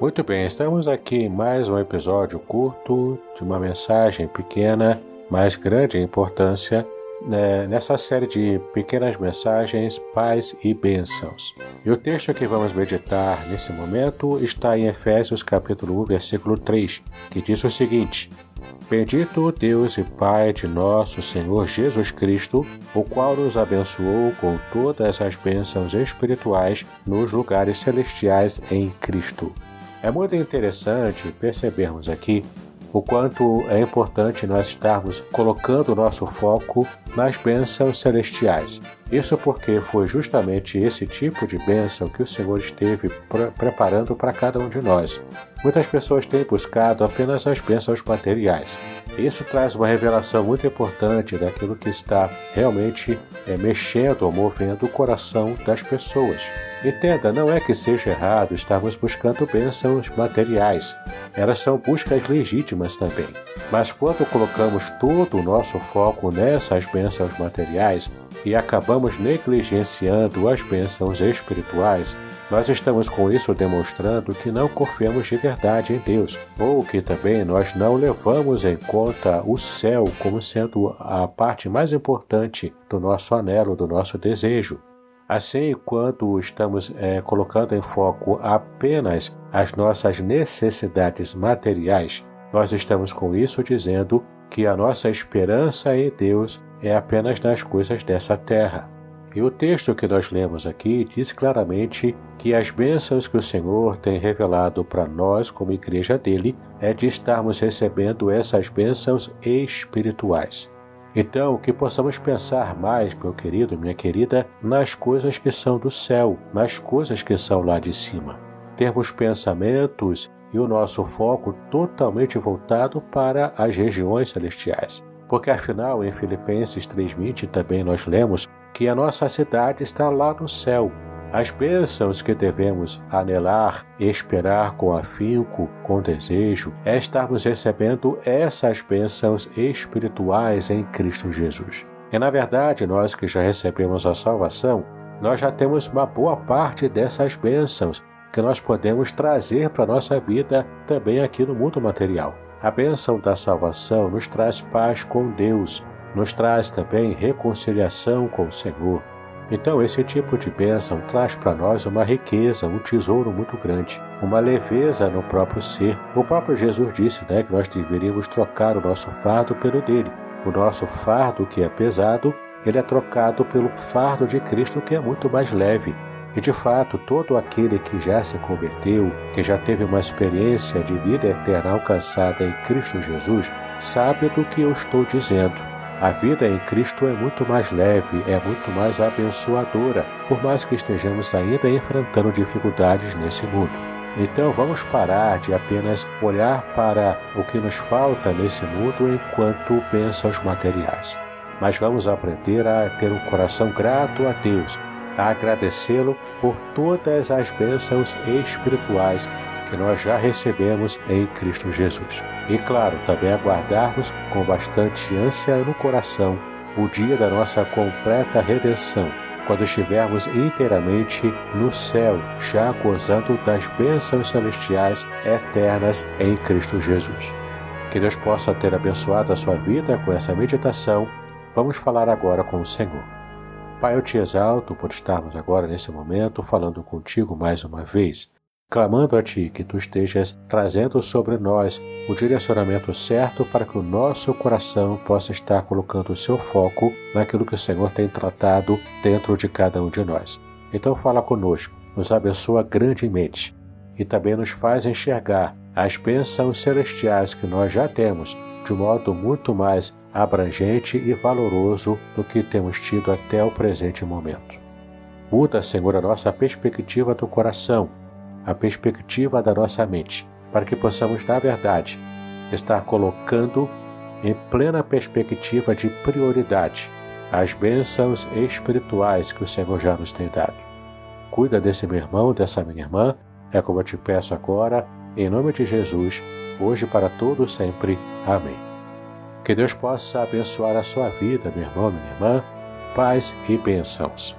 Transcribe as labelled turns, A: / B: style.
A: Muito bem, estamos aqui em mais um episódio curto de uma mensagem pequena, mas grande importância, né, nessa série de pequenas mensagens, paz e bênçãos. E o texto que vamos meditar nesse momento está em Efésios capítulo 1, versículo 3, que diz o seguinte: Bendito Deus e Pai de nosso Senhor Jesus Cristo, o qual nos abençoou com todas as bênçãos espirituais nos lugares celestiais em Cristo. É muito interessante percebermos aqui o quanto é importante nós estarmos colocando o nosso foco nas bênçãos celestiais. Isso porque foi justamente esse tipo de bênção que o Senhor esteve pre preparando para cada um de nós. Muitas pessoas têm buscado apenas as bênçãos materiais. Isso traz uma revelação muito importante daquilo que está realmente é, mexendo ou movendo o coração das pessoas. Entenda, não é que seja errado estarmos buscando bênçãos materiais. Elas são buscas legítimas também. Mas quando colocamos todo o nosso foco nessas bênçãos materiais e acabamos negligenciando as bênçãos espirituais, nós estamos com isso demonstrando que não confiamos de verdade em Deus, ou que também nós não levamos em conta o céu como sendo a parte mais importante do nosso anelo, do nosso desejo. Assim, quando estamos é, colocando em foco apenas as nossas necessidades materiais, nós estamos com isso dizendo que a nossa esperança em Deus é apenas nas coisas dessa terra. E o texto que nós lemos aqui diz claramente que as bênçãos que o Senhor tem revelado para nós, como igreja dele, é de estarmos recebendo essas bênçãos espirituais. Então, que possamos pensar mais, meu querido, minha querida, nas coisas que são do céu, nas coisas que são lá de cima. Termos pensamentos e o nosso foco totalmente voltado para as regiões celestiais. Porque afinal, em Filipenses 3:20 também nós lemos que a nossa cidade está lá no céu, as bênçãos que devemos anelar esperar com afinco, com desejo, é estarmos recebendo essas bênçãos espirituais em Cristo Jesus. E na verdade, nós que já recebemos a salvação, nós já temos uma boa parte dessas bênçãos que nós podemos trazer para a nossa vida também aqui no mundo material. A bênção da salvação nos traz paz com Deus, nos traz também reconciliação com o Senhor, então, esse tipo de bênção traz para nós uma riqueza, um tesouro muito grande, uma leveza no próprio ser. O próprio Jesus disse né, que nós deveríamos trocar o nosso fardo pelo dele. O nosso fardo, que é pesado, ele é trocado pelo fardo de Cristo, que é muito mais leve. E de fato, todo aquele que já se converteu, que já teve uma experiência de vida eterna alcançada em Cristo Jesus, sabe do que eu estou dizendo. A vida em Cristo é muito mais leve, é muito mais abençoadora, por mais que estejamos ainda enfrentando dificuldades nesse mundo. Então vamos parar de apenas olhar para o que nos falta nesse mundo enquanto bênçãos materiais. Mas vamos aprender a ter um coração grato a Deus, a agradecê-lo por todas as bênçãos espirituais que nós já recebemos em Cristo Jesus. E claro, também aguardarmos com bastante ânsia no coração o dia da nossa completa redenção, quando estivermos inteiramente no céu, já gozando das bênçãos celestiais eternas em Cristo Jesus. Que Deus possa ter abençoado a sua vida com essa meditação. Vamos falar agora com o Senhor. Pai, eu te exalto por estarmos agora nesse momento falando contigo mais uma vez clamando a Ti que Tu estejas trazendo sobre nós o direcionamento certo para que o nosso coração possa estar colocando o seu foco naquilo que o Senhor tem tratado dentro de cada um de nós. Então fala conosco, nos abençoa grandemente e também nos faz enxergar as bênçãos celestiais que nós já temos de um modo muito mais abrangente e valoroso do que temos tido até o presente momento. Muda, Senhor, a nossa perspectiva do coração a perspectiva da nossa mente, para que possamos, na verdade, estar colocando em plena perspectiva de prioridade as bênçãos espirituais que o Senhor já nos tem dado. Cuida desse meu irmão, dessa minha irmã, é como eu te peço agora, em nome de Jesus, hoje para todo sempre. Amém. Que Deus possa abençoar a sua vida, meu irmão, minha irmã, paz e bênçãos.